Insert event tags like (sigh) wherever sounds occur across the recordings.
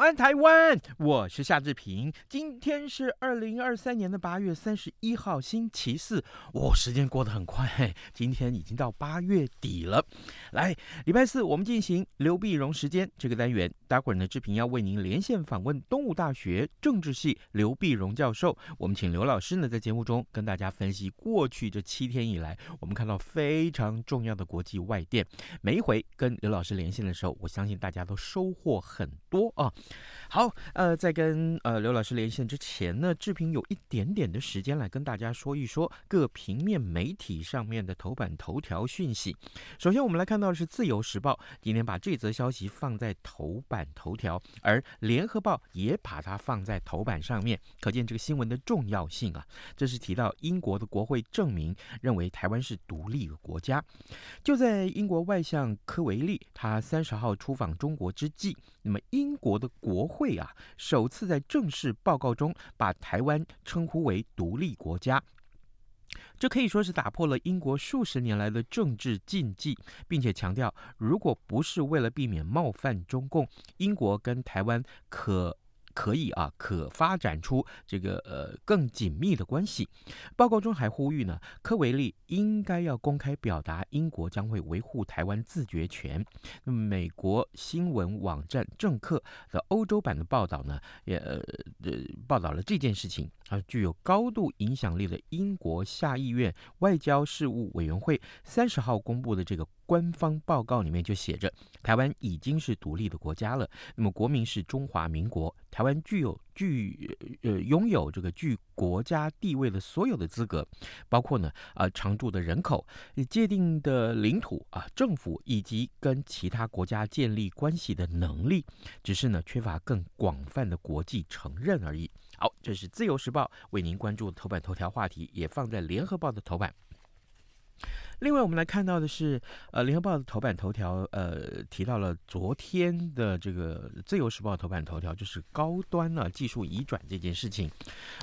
安，台湾！我是夏志平。今天是二零二三年的八月三十一号，星期四。哦，时间过得很快，今天已经到八月底了。来，礼拜四我们进行刘碧荣时间这个单元。待会儿呢，志平要为您连线访问东吴大学政治系刘碧荣教授。我们请刘老师呢，在节目中跟大家分析过去这七天以来，我们看到非常重要的国际外电。每一回跟刘老师连线的时候，我相信大家都收获很多啊。好，呃，在跟呃刘老师连线之前呢，志平有一点点的时间来跟大家说一说各平面媒体上面的头版头条讯息。首先，我们来看到的是《自由时报》今天把这则消息放在头版头条，而《联合报》也把它放在头版上面，可见这个新闻的重要性啊。这是提到英国的国会证明认为台湾是独立的国家。就在英国外相科维利他三十号出访中国之际，那么英国的国会啊，首次在正式报告中把台湾称呼为独立国家，这可以说是打破了英国数十年来的政治禁忌，并且强调，如果不是为了避免冒犯中共，英国跟台湾可。可以啊，可发展出这个呃更紧密的关系。报告中还呼吁呢，科维利应该要公开表达英国将会维护台湾自决权。那么，美国新闻网站政客的欧洲版的报道呢，也呃呃报道了这件事情啊。具有高度影响力的英国下议院外交事务委员会三十号公布的这个。官方报告里面就写着，台湾已经是独立的国家了。那么国民是中华民国，台湾具有具呃拥有这个具国家地位的所有的资格，包括呢啊、呃、常住的人口、界定的领土啊、政府以及跟其他国家建立关系的能力，只是呢缺乏更广泛的国际承认而已。好，这是自由时报为您关注的头版头条话题，也放在联合报的头版。另外，我们来看到的是，呃，《联合报》的头版头条，呃，提到了昨天的这个《自由时报》头版头条，就是高端啊技术移转这件事情。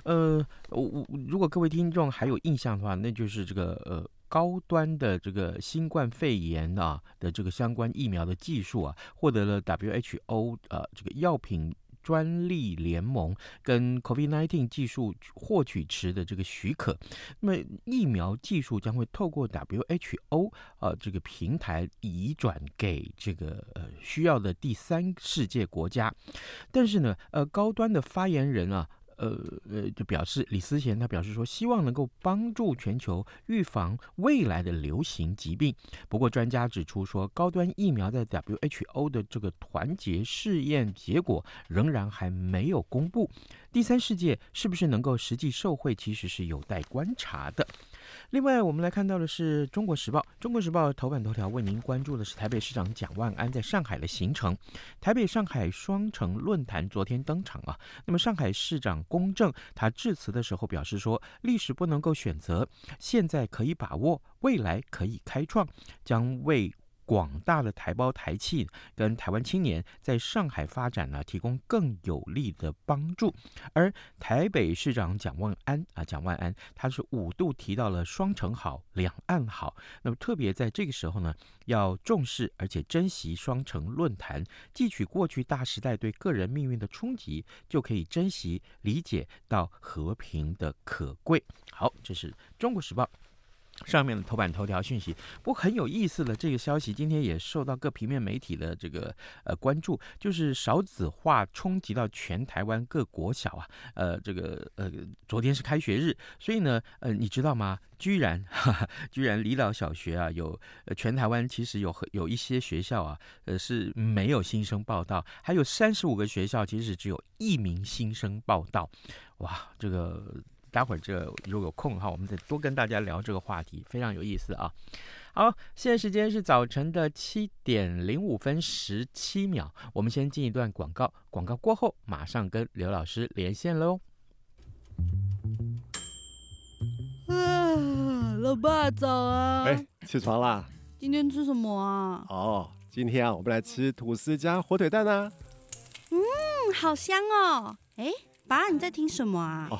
呃，我我如果各位听众还有印象的话，那就是这个呃高端的这个新冠肺炎啊的这个相关疫苗的技术啊，获得了 WHO 呃这个药品。专利联盟跟 COVID-19 技术获取池的这个许可，那么疫苗技术将会透过 WHO 呃这个平台移转给这个呃需要的第三世界国家，但是呢呃高端的发言人啊。呃呃，就表示李思贤他表示说，希望能够帮助全球预防未来的流行疾病。不过，专家指出说，高端疫苗在 WHO 的这个团结试验结果仍然还没有公布。第三世界是不是能够实际受惠，其实是有待观察的。另外，我们来看到的是《中国时报》。《中国时报》头版头条为您关注的是台北市长蒋万安在上海的行程。台北上海双城论坛昨天登场啊。那么，上海市长龚正他致辞的时候表示说：“历史不能够选择，现在可以把握，未来可以开创，将为。”广大的台胞台企跟台湾青年在上海发展呢，提供更有力的帮助。而台北市长蒋万安啊，蒋万安他是五度提到了双城好，两岸好。那么特别在这个时候呢，要重视而且珍惜双城论坛，汲取过去大时代对个人命运的冲击，就可以珍惜理解到和平的可贵。好，这是中国时报。上面的头版头条讯息，不过很有意思的这个消息，今天也受到各平面媒体的这个呃关注，就是少子化冲击到全台湾各国小啊，呃，这个呃，昨天是开学日，所以呢，呃，你知道吗？居然 (laughs) 哈哈，居然离岛小学啊，有呃全台湾其实有有一些学校啊，呃是没有新生报到，还有三十五个学校其实只有一名新生报到，哇，这个。待会儿这如果有空的话，我们再多跟大家聊这个话题，非常有意思啊。好，现在时间是早晨的七点零五分十七秒，我们先进一段广告，广告过后马上跟刘老师连线喽。啊，(sighs) 老爸早啊！哎，起床啦！今天吃什么啊？哦，今天啊，我们来吃吐司加火腿蛋啊。嗯，好香哦！哎，爸，你在听什么啊？哦，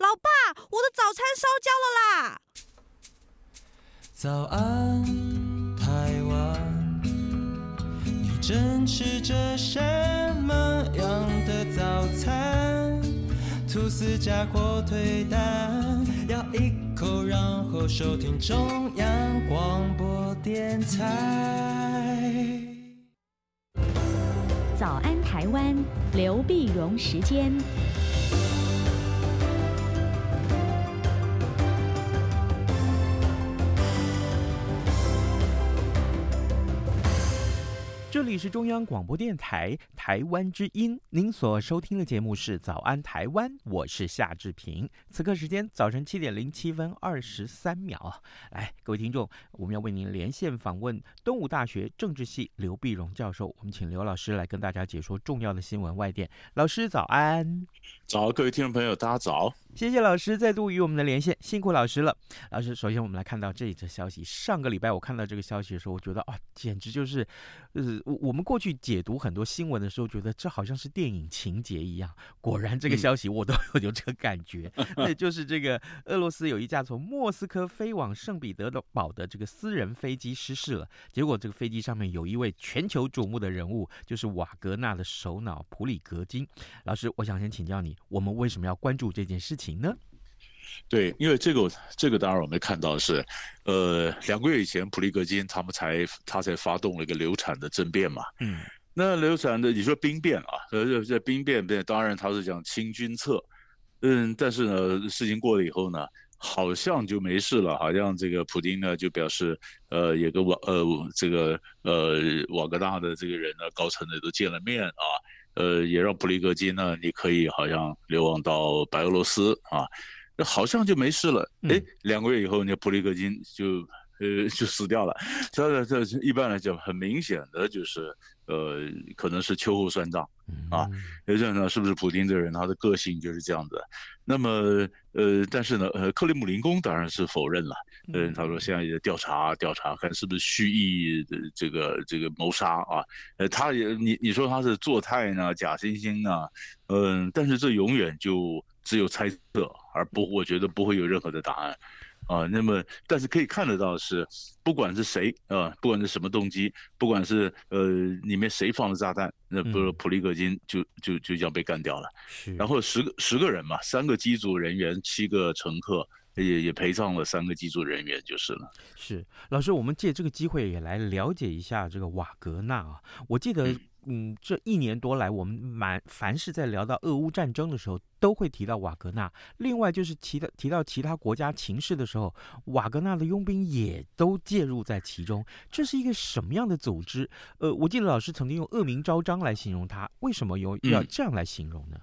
哦，老爸，我的早餐烧焦了啦！早安，台湾，你正吃着什么样的早餐？吐司加火腿蛋，咬一口，然后收听中央广播电台。早安，台湾，刘碧荣时间。这里是中央广播电台台湾之音，您所收听的节目是《早安台湾》，我是夏志平。此刻时间早晨七点零七分二十三秒。来，各位听众，我们要为您连线访问东吴大学政治系刘碧荣教授，我们请刘老师来跟大家解说重要的新闻外电。老师早安，早，各位听众朋友，大家早。谢谢老师再度与我们的连线，辛苦老师了。老师，首先我们来看到这一则消息。上个礼拜我看到这个消息的时候，我觉得啊，简直就是，呃，我我们过去解读很多新闻的时候，觉得这好像是电影情节一样。果然，这个消息我都有有这个感觉。(laughs) 那、嗯、就是这个俄罗斯有一架从莫斯科飞往圣彼得堡的这个私人飞机失事了。结果这个飞机上面有一位全球瞩目的人物，就是瓦格纳的首脑普里格金。老师，我想先请教你，我们为什么要关注这件事情？呢？对，因为这个这个当然我们看到是，呃，两个月以前普利戈金他们才他才发动了一个流产的政变嘛，嗯，那流产的你说兵变啊，呃，这兵变变当然他是讲清君侧，嗯，但是呢，事情过了以后呢，好像就没事了，好像这个普丁呢就表示，呃，也跟瓦呃这个呃瓦格纳的这个人呢高层的都见了面啊。呃，也让普里格金呢，你可以好像流亡到白俄罗斯啊，好像就没事了。哎，两个月以后，那普里格金就呃 (laughs) 就死掉了。这这一般来讲，很明显的就是呃，可能是秋后算账啊。有这样呢，是不是普京这个人他的个性就是这样子？那么呃，但是呢，呃，克里姆林宫当然是否认了。嗯，他说现在也调查调查，看是不是蓄意的这个这个谋杀啊？呃，他也你你说他是做态呢，假惺惺呢？嗯，但是这永远就只有猜测，而不我觉得不会有任何的答案啊。那么，但是可以看得到是，不管是谁啊，不管是什么动机，不管是呃里面谁放的炸弹，那不是普利格金就就就这样被干掉了。是，然后十个十个人嘛，三个机组人员，七个乘客。也也陪葬了三个机组人员就是了。是老师，我们借这个机会也来了解一下这个瓦格纳啊。我记得，嗯，这一年多来，我们满凡是在聊到俄乌战争的时候，都会提到瓦格纳。另外就是提到提到其他国家情势的时候，瓦格纳的佣兵也都介入在其中。这是一个什么样的组织？呃，我记得老师曾经用恶名昭彰来形容它，为什么有要这样来形容呢？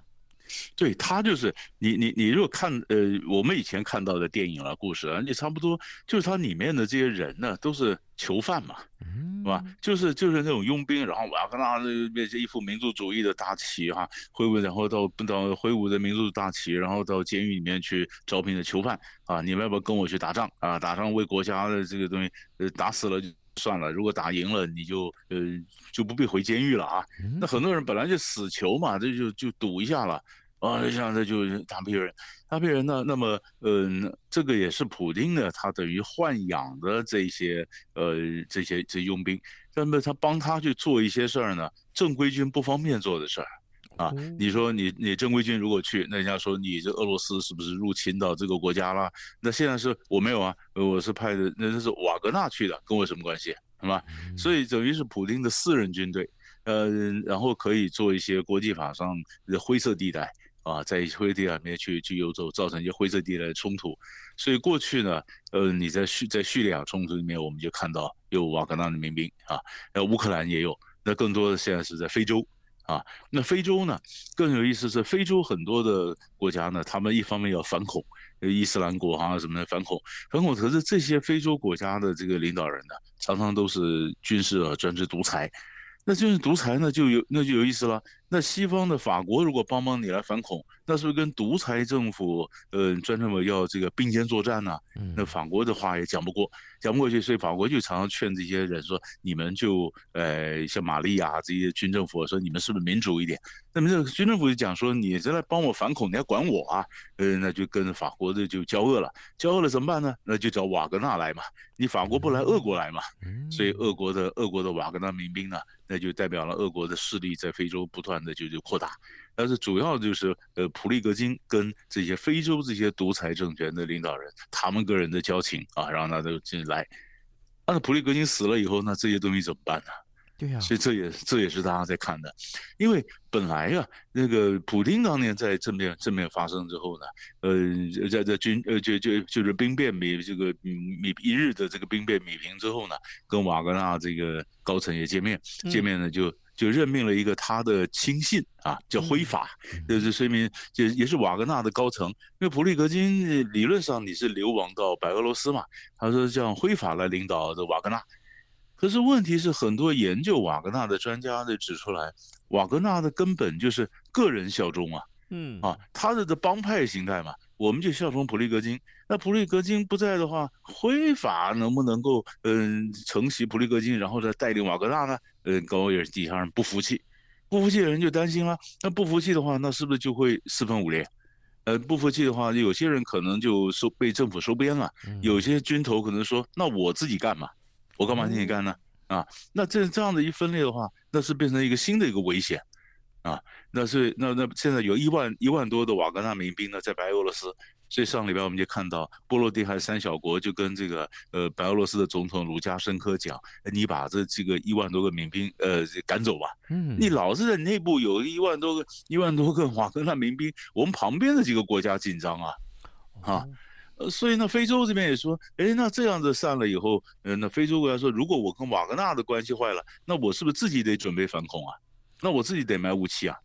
对，他就是你你你如果看呃我们以前看到的电影啊故事啊，你差不多就是他里面的这些人呢都是囚犯嘛，是吧？就是就是那种佣兵，然后瓦格纳那些一副民族主义的大旗哈，挥舞然后到到挥舞着民族大旗，然后到监狱里面去招聘的囚犯啊，你们要不要跟我去打仗啊？打仗为国家的这个东西，呃，打死了就算了，如果打赢了你就呃就不必回监狱了啊。那很多人本来就死囚嘛，这就就赌一下了。啊，这样这就是大批人，大批人呢？那么，嗯，这个也是普丁的，他等于豢养的这些，呃，这些这些佣兵，那么他帮他去做一些事儿呢，正规军不方便做的事儿，啊，你说你你正规军如果去，那人家说你这俄罗斯是不是入侵到这个国家了？那现在是我没有啊，我是派的，那是瓦格纳去的，跟我什么关系？是吧？所以等于是普丁的私人军队，呃，然后可以做一些国际法上的灰色地带。啊，在灰地带里面去去游走，造成一些灰色地带的冲突。所以过去呢，呃，你在叙在叙利亚冲突里面，我们就看到有瓦格纳的民兵啊，那乌克兰也有。那更多的现在是在非洲啊。那非洲呢，更有意思是非洲很多的国家呢，他们一方面要反恐，伊斯兰国啊什么的反恐，反恐。可是这些非洲国家的这个领导人呢，常常都是军事啊专制独裁。那就是独裁呢，就有那就有意思了。那西方的法国如果帮帮你来反恐，那是不是跟独裁政府，呃，专政府要这个并肩作战呢？那法国的话也讲不过，讲不过去，所以法国就常常劝这些人说：你们就，呃，像玛利亚这些军政府说，你们是不是民主一点？那么这个军政府就讲说：你这来帮我反恐，你还管我啊？呃，那就跟法国的就交恶了，交恶了怎么办呢？那就找瓦格纳来嘛。你法国不来，俄国来嘛。所以俄国的俄国的瓦格纳民兵呢，那就代表了俄国的势力在非洲不断的就就扩大，但是主要就是呃普利格金跟这些非洲这些独裁政权的领导人，他们个人的交情啊，让他都进来。那普利格金死了以后，那这些东西怎么办呢？对呀，所以这也这也是大家在看的，因为本来呀、啊，那个普丁当年在政变政变发生之后呢，呃，在在军呃就就就是兵变米这个米一日的这个兵变米平之后呢，跟瓦格纳这个高层也见面，见面呢就就任命了一个他的亲信啊，叫辉法，就是说明就也是瓦格纳的高层，因为普利格金理论上你是流亡到白俄罗斯嘛，他说叫辉法来领导这瓦格纳。可是问题是，很多研究瓦格纳的专家就指出来，瓦格纳的根本就是个人效忠啊，嗯啊，他的的帮派形态嘛，我们就效忠普利格金。那普利格金不在的话，辉法能不能够嗯承袭普利格金，然后再带领瓦格纳呢？嗯，高也是底下人不服气，不服气的人就担心了。那不服气的话，那是不是就会四分五裂？呃，不服气的话，有些人可能就收被政府收编了，有些军头可能说，那我自己干嘛？我干嘛替你干呢？啊，那这这样的一分裂的话，那是变成一个新的一个危险，啊，那是那那现在有一万一万多的瓦格纳民兵呢，在白俄罗斯，所以上礼拜我们就看到波罗的海三小国就跟这个呃白俄罗斯的总统卢加申科讲，你把这这个一万多个民兵呃赶走吧，嗯，你老是在内部有一万多个一万多个瓦格纳民兵，我们旁边的几个国家紧张啊，啊。呃，所以呢，非洲这边也说，哎，那这样子散了以后，呃，那非洲国家说，如果我跟瓦格纳的关系坏了，那我是不是自己得准备反恐啊？那我自己得买武器啊？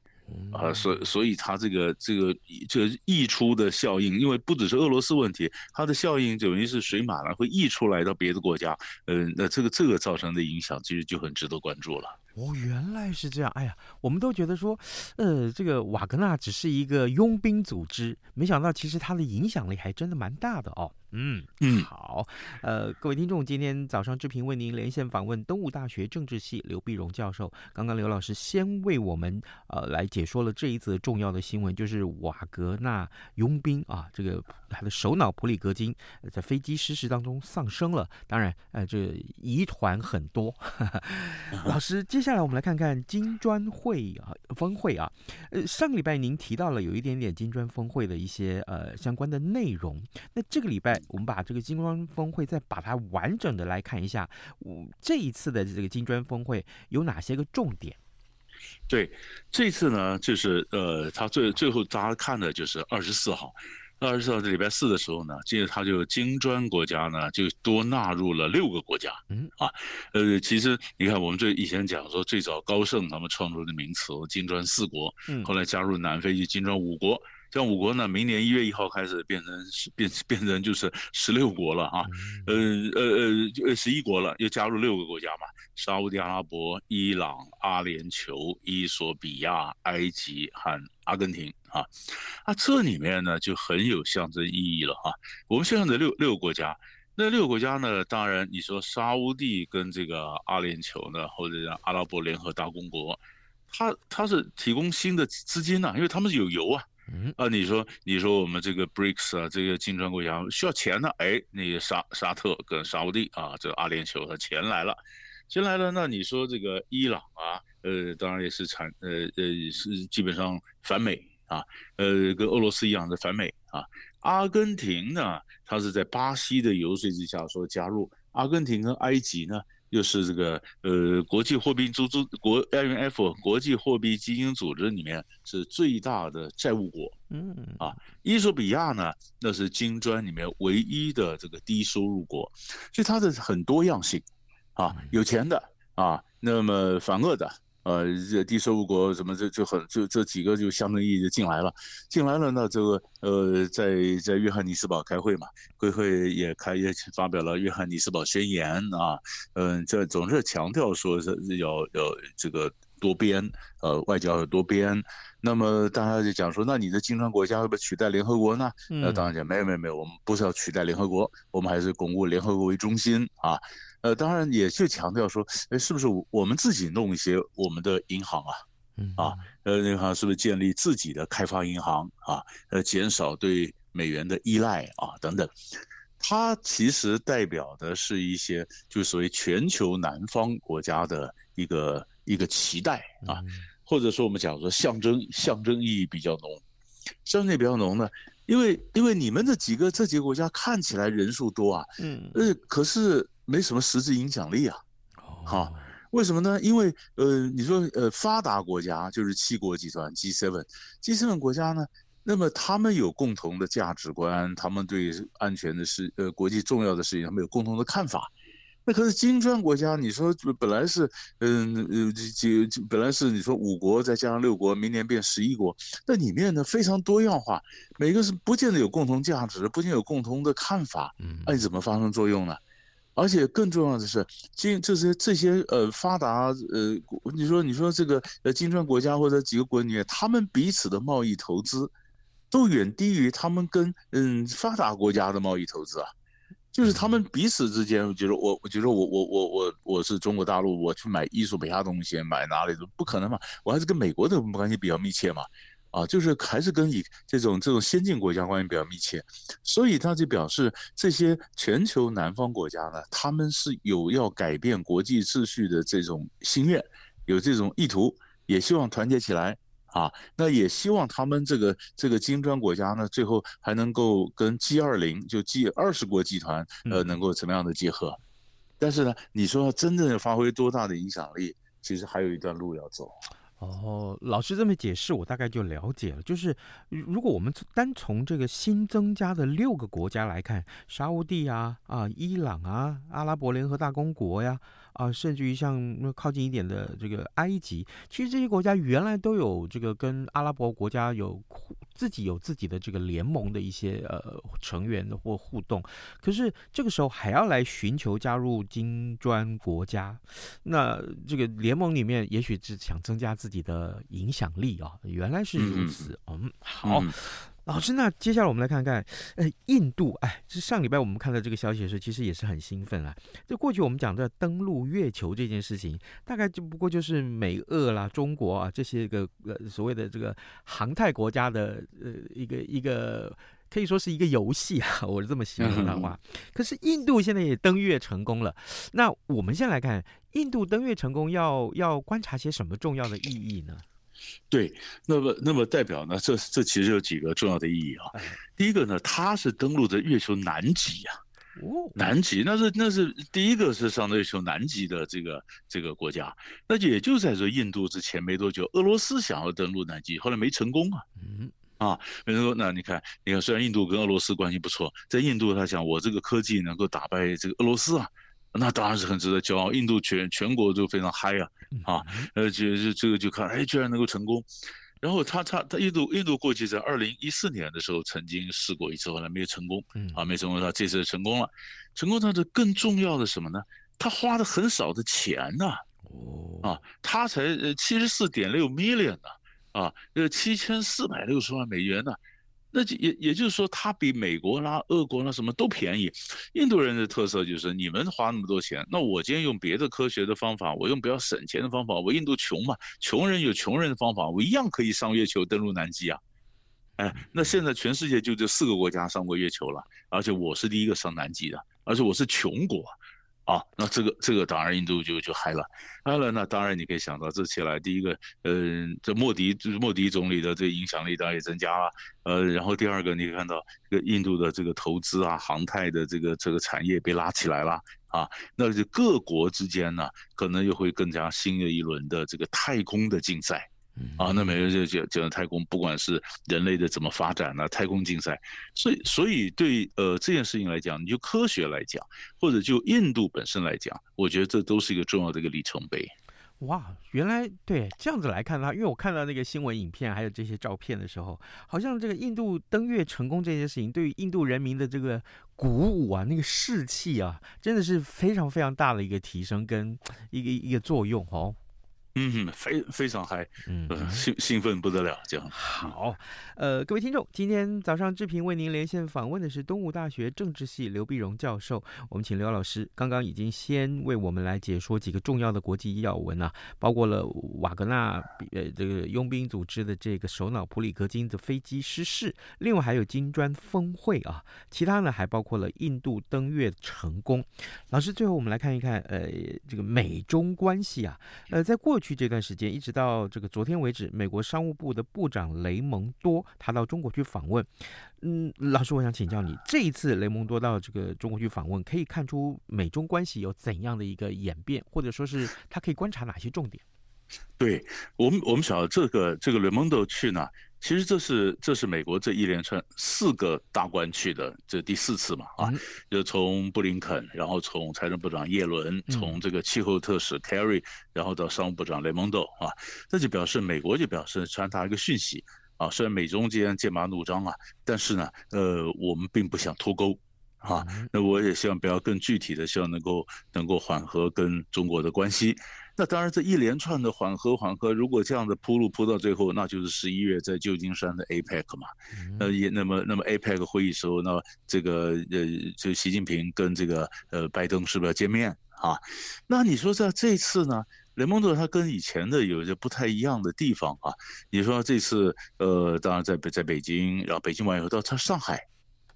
啊，所所以它这个这个这个溢出的效应，因为不只是俄罗斯问题，它的效应等于是水满了会溢出来到别的国家，嗯、那这个这个造成的影响其实就很值得关注了。哦，原来是这样。哎呀，我们都觉得说，呃，这个瓦格纳只是一个佣兵组织，没想到其实它的影响力还真的蛮大的哦。嗯嗯，好，呃，各位听众，今天早上志平为您连线访问东吴大学政治系刘碧荣教授。刚刚刘老师先为我们呃来解说了这一则重要的新闻，就是瓦格纳佣兵啊，这个他的首脑普里格金在飞机失事当中丧生了。当然，呃，这疑团很多。呵 (laughs) 呵老师，接接下来我们来看看金砖会啊峰会啊，呃，上个礼拜您提到了有一点点金砖峰会的一些呃相关的内容，那这个礼拜。我们把这个金砖峰会再把它完整的来看一下，我这一次的这个金砖峰会有哪些个重点？对，这次呢，就是呃，他最最后大家看的就是二十四号，二十四号是礼拜四的时候呢，接着他就金砖国家呢就多纳入了六个国家。嗯啊，呃，其实你看我们这以前讲说最早高盛他们创出的名词金砖四国，嗯，后来加入南非就金砖五国。像五国呢，明年一月一号开始变成变变成就是十六国了啊，呃呃呃十一国了，又加入六个国家嘛，沙乌地阿拉伯、伊朗、阿联酋、伊索比亚、埃及和阿根廷啊，啊这里面呢就很有象征意义了啊。我们现在的六六个国家，那六个国家呢，当然你说沙乌地跟这个阿联酋呢，或者叫阿拉伯联合大公国，它它是提供新的资金呐，因为他们是有油啊。嗯啊，你说你说我们这个 BRICS 啊，这个金砖国家需要钱呢？哎，那个沙沙特跟沙乌地啊，这个阿联酋的钱来了，钱来了，那你说这个伊朗啊，呃，当然也是产呃呃是基本上反美啊，呃，跟俄罗斯一样的反美啊。阿根廷呢，它是在巴西的游说之下说加入，阿根廷跟埃及呢。又是这个呃，国际货币组织国 IMF 国际货币基金组织里面是最大的债务国，嗯。啊，伊索比亚呢，那是金砖里面唯一的这个低收入国，所以它的很多样性，啊，有钱的啊，那么反恶的。呃，这低收入国什么这就很就这几个就象征意义就进来了，进来了呢，这个呃，在在约翰尼斯堡开会嘛，开会也开也发表了约翰尼斯堡宣言啊，嗯、呃，这总是强调说是要要这个多边，呃，外交要多边。那么大家就讲说，那你的金砖国家会不会取代联合国呢？那当然讲没有没有没有，我们不是要取代联合国，我们还是巩固联合国为中心啊。呃，当然也去强调说，哎，是不是我们自己弄一些我们的银行啊？嗯啊，呃，银行是不是建立自己的开发银行啊？呃，减少对美元的依赖啊，等等。它其实代表的是一些，就是所谓全球南方国家的一个一个期待啊，或者说我们讲说象征象征意义比较浓，象征意义比较浓呢，因为因为你们这几个这几个国家看起来人数多啊，嗯，呃，可是。没什么实质影响力啊，好，为什么呢？因为呃，你说呃，发达国家就是七国集团 G7，G7 国家呢，那么他们有共同的价值观，他们对安全的事呃，国际重要的事情，他们有共同的看法。那可是金砖国家，你说本来是嗯呃几本来是你说五国再加上六国，明年变十一国，那里面呢非常多样化，每个是不见得有共同价值，不见得有共同的看法，那你怎么发生作用呢？而且更重要的是，金这些这些呃发达呃，你说你说这个呃金砖国家或者几个国里面，他们彼此的贸易投资，都远低于他们跟嗯发达国家的贸易投资啊。就是他们彼此之间，我觉得我我觉得我我我我我是中国大陆，我去买衣索比亚东西，买哪里都不可能嘛，我还是跟美国的关系比较密切嘛。啊，就是还是跟以这种这种先进国家关系比较密切，所以他就表示这些全球南方国家呢，他们是有要改变国际秩序的这种心愿，有这种意图，也希望团结起来啊。那也希望他们这个这个金砖国家呢，最后还能够跟 G 二零就 G 二十国集团呃能够怎么样的结合。但是呢，你说真正发挥多大的影响力，其实还有一段路要走。哦，老师这么解释，我大概就了解了。就是如果我们单从这个新增加的六个国家来看，沙乌地啊、啊伊朗啊、阿拉伯联合大公国呀。啊，甚至于像靠近一点的这个埃及，其实这些国家原来都有这个跟阿拉伯国家有自己有自己的这个联盟的一些呃成员或互动，可是这个时候还要来寻求加入金砖国家，那这个联盟里面也许是想增加自己的影响力啊，原来是如此，嗯，好。嗯。老师，那接下来我们来看看，呃，印度，哎，是上礼拜我们看到这个消息的时候，其实也是很兴奋啊。就过去我们讲的登陆月球这件事情，大概就不过就是美、俄啦、中国啊这些个呃所谓的这个航太国家的呃一个一个可以说是一个游戏啊，(laughs) 我是这么形容的话。可是印度现在也登月成功了，那我们先来看印度登月成功要要观察些什么重要的意义呢？对，那么那么代表呢，这这其实有几个重要的意义啊。第一个呢，它是登陆的月球南极呀，哦，南极那是那是第一个是上到月球南极的这个这个国家。那也就在说印度之前没多久，俄罗斯想要登陆南极，后来没成功啊。嗯啊，比如说，那你看，你看，虽然印度跟俄罗斯关系不错，在印度他想我这个科技能够打败这个俄罗斯啊，那当然是很值得骄傲。印度全全国都非常嗨啊，啊，呃，就就这个就看，哎，居然能够成功。然后他他他印度印度过去在二零一四年的时候曾经试过一次，后来没有成功，啊，没成功，他这次成功了。成功，他的更重要的什么呢？他花的很少的钱呐，啊，他才呃七十四点六 million 呢。啊，啊呃，七千四百六十万美元呢，那就也也就是说，它比美国啦、俄国啦什么都便宜。印度人的特色就是，你们花那么多钱，那我今天用别的科学的方法，我用比较省钱的方法。我印度穷嘛，穷人有穷人的方法，我一样可以上月球登陆南极啊。哎，那现在全世界就这四个国家上过月球了，而且我是第一个上南极的，而且我是穷国。啊那这个这个当然印度就就嗨了，嗨了，那当然你可以想到，这起来第一个，嗯、这莫迪就是莫迪总理的这影响力当然也增加了，呃，然后第二个你可以看到，这个印度的这个投资啊，航太的这个这个产业被拉起来了啊，那就各国之间呢，可能又会更加新的一轮的这个太空的竞赛。啊，那每个就就讲太空，不管是人类的怎么发展呢？太空竞赛，所以所以对呃这件事情来讲，你就科学来讲，或者就印度本身来讲，我觉得这都是一个重要的一个里程碑。哇，原来对这样子来看的话，因为我看到那个新闻影片还有这些照片的时候，好像这个印度登月成功这件事情，对于印度人民的这个鼓舞啊，那个士气啊，真的是非常非常大的一个提升跟一个一个作用哦。嗯，非非常嗨，嗯，兴兴奋不得了，这样。好，呃，各位听众，今天早上志平为您连线访问的是东吴大学政治系刘碧荣教授。我们请刘老师刚刚已经先为我们来解说几个重要的国际要闻啊，包括了瓦格纳呃这个佣兵组织的这个首脑普里格金的飞机失事，另外还有金砖峰会啊，其他呢还包括了印度登月成功。老师，最后我们来看一看，呃，这个美中关系啊，呃，在过去。这段时间，一直到这个昨天为止，美国商务部的部长雷蒙多他到中国去访问。嗯，老师，我想请教你，这一次雷蒙多到这个中国去访问，可以看出美中关系有怎样的一个演变，或者说是他可以观察哪些重点？对我们，我们晓得这个这个雷蒙多去呢。其实这是这是美国这一连串四个大官去的这第四次嘛啊，就从布林肯，然后从财政部长耶伦，从这个气候特使 Kerry，然后到商务部长雷蒙多啊，这就表示美国就表示传达一个讯息啊，虽然美中间剑拔弩张啊，但是呢，呃，我们并不想脱钩啊，那我也希望不要更具体的，希望能够能够缓和跟中国的关系。那当然，这一连串的缓和缓和，如果这样的铺路铺到最后，那就是十一月在旧金山的 APEC 嘛。那，也那么那么 APEC 会议时候，那这个呃，就习近平跟这个呃拜登是不是要见面啊？那你说在这次呢，雷蒙德他跟以前的有一些不太一样的地方啊。你说这次呃，当然在北在北京，然后北京完以后到他上海，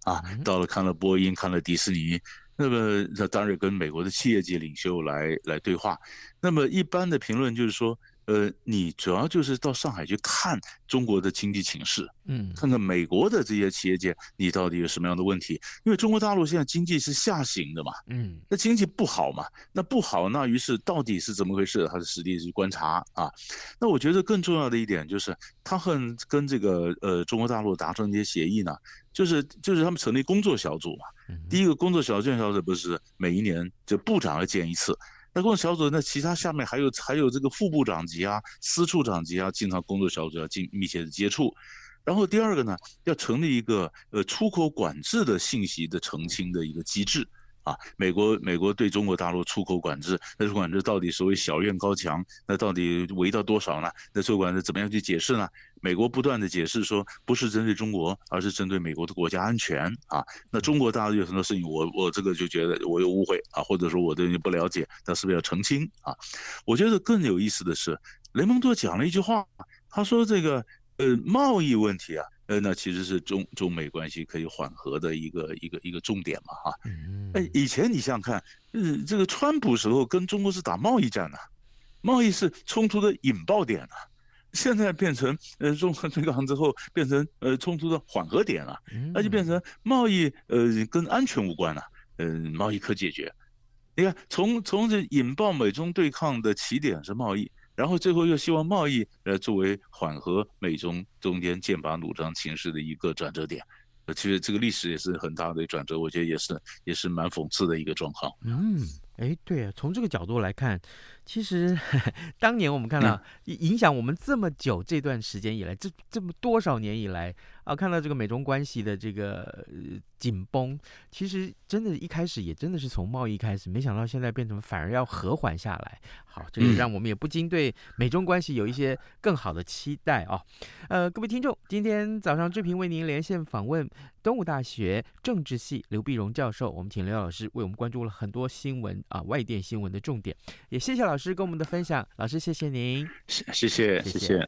啊，到了看了波音，看了迪士尼。那么，他当然跟美国的企业界领袖来来对话。那么，一般的评论就是说，呃，你主要就是到上海去看中国的经济情势，嗯，看看美国的这些企业界，你到底有什么样的问题？因为中国大陆现在经济是下行的嘛，嗯，那经济不好嘛，那不好，那于是到底是怎么回事？他是实地去观察啊。那我觉得更重要的一点就是，他很跟这个呃中国大陆达成一些协议呢，就是就是他们成立工作小组嘛。第一个工作小组小组不是每一年就部长要见一次，那工作小组那其他下面还有还有这个副部长级啊、司处长级啊，经常工作小组要进密切的接触。然后第二个呢，要成立一个呃出口管制的信息的澄清的一个机制。啊，美国美国对中国大陆出口管制，那出口管制到底所谓小院高墙，那到底围到多少呢？那出口管制怎么样去解释呢？美国不断的解释说，不是针对中国，而是针对美国的国家安全啊。那中国大陆有很多事情，我我这个就觉得我有误会啊，或者说我对你不了解，那是不是要澄清啊？我觉得更有意思的是，雷蒙多讲了一句话，他说这个呃贸易问题啊。呃，那其实是中中美关系可以缓和的一个一个一个重点嘛，哈。哎，以前你想想看，嗯，这个川普时候跟中国是打贸易战呐，贸易是冲突的引爆点啊，现在变成呃中国 (laughs) 这个之后变成呃冲突的缓和点了，那就变成贸易呃跟安全无关了，嗯，贸易可解决。你看，从从这引爆美中对抗的起点是贸易。然后最后又希望贸易呃作为缓和美中中间剑拔弩张情势的一个转折点。呃，其实这个历史也是很大的转折，我觉得也是也是蛮讽刺的一个状况。嗯，哎，对啊，从这个角度来看，其实呵 (laughs) 呵当年我们看到影响我们这么久这段时间以来，这这么多少年以来。啊，看到这个美中关系的这个、呃、紧绷，其实真的，一开始也真的是从贸易开始，没想到现在变成反而要和缓下来。好，这也让我们也不禁对美中关系有一些更好的期待啊。呃，各位听众，今天早上志平为您连线访问东吴大学政治系刘碧荣教授，我们请刘老师为我们关注了很多新闻啊，外电新闻的重点，也谢谢老师跟我们的分享，老师谢谢您，谢谢谢谢。谢谢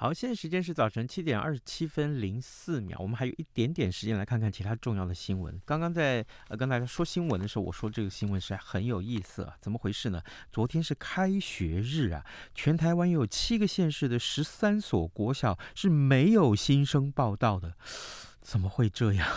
好，现在时间是早晨七点二十七分零四秒，我们还有一点点时间来看看其他重要的新闻。刚刚在呃跟大家说新闻的时候，我说这个新闻是很有意思啊，怎么回事呢？昨天是开学日啊，全台湾有七个县市的十三所国小是没有新生报到的，怎么会这样？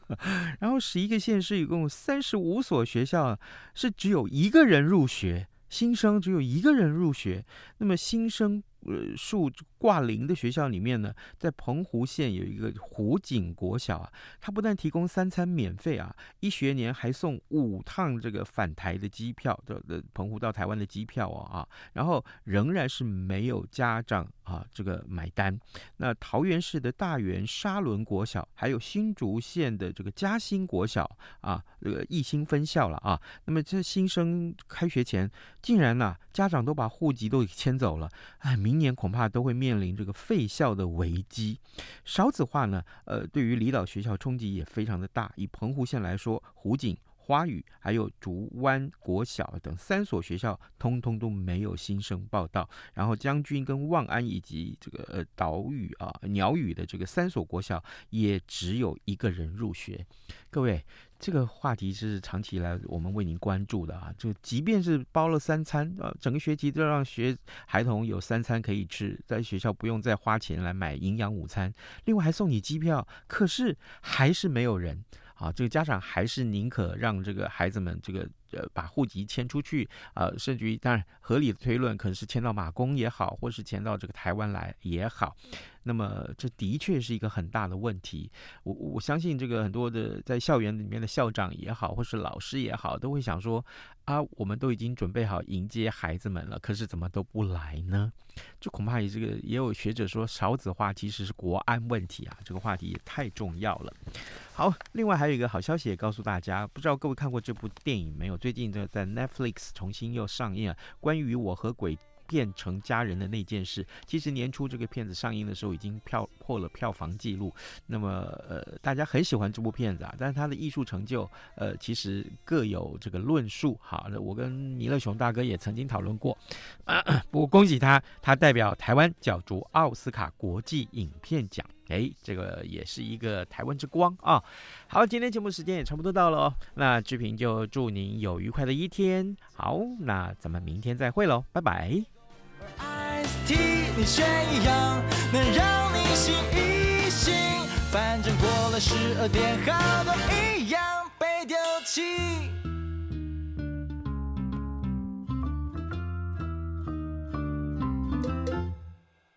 (laughs) 然后十一个县市一共三十五所学校是只有一个人入学，新生只有一个人入学，那么新生。呃，数挂零的学校里面呢，在澎湖县有一个湖景国小啊，它不但提供三餐免费啊，一学年还送五趟这个返台的机票的的澎湖到台湾的机票哦啊，然后仍然是没有家长啊这个买单。那桃园市的大园沙仑国小，还有新竹县的这个嘉兴国小啊，这个义兴分校了啊。那么这新生开学前，竟然呢、家长都把户籍都给迁走了，哎，明明年恐怕都会面临这个废校的危机。少子化呢，呃，对于离岛学校冲击也非常的大。以澎湖县来说，湖景、花语还有竹湾国小等三所学校，通通都没有新生报到。然后将军跟望安以及这个呃岛屿啊鸟语的这个三所国小，也只有一个人入学。各位。这个话题是长期以来我们为您关注的啊，就即便是包了三餐，呃，整个学期都让学孩童有三餐可以吃，在学校不用再花钱来买营养午餐，另外还送你机票，可是还是没有人啊，这个家长还是宁可让这个孩子们这个。呃，把户籍迁出去，呃，甚至于当然合理的推论，可能是迁到马公也好，或是迁到这个台湾来也好。那么这的确是一个很大的问题。我我相信这个很多的在校园里面的校长也好，或是老师也好，都会想说啊，我们都已经准备好迎接孩子们了，可是怎么都不来呢？这恐怕也这个也有学者说少子化其实是国安问题啊，这个话题也太重要了。好，另外还有一个好消息也告诉大家，不知道各位看过这部电影没有？最近这在 Netflix 重新又上映了，关于我和鬼变成家人的那件事，其实年初这个片子上映的时候已经票破了票房纪录。那么呃，大家很喜欢这部片子啊，但是它的艺术成就呃，其实各有这个论述。好，那我跟弥勒熊大哥也曾经讨论过。啊，(clears throat) 不过恭喜他，他代表台湾角逐奥斯卡国际影片奖。哎，这个也是一个台湾之光啊！好，今天节目时间也差不多到了哦，那志平就祝您有愉快的一天。好，那咱们明天再会喽，拜拜。你却一样能让你醒一醒，反正过了十二点，好多一样被丢弃。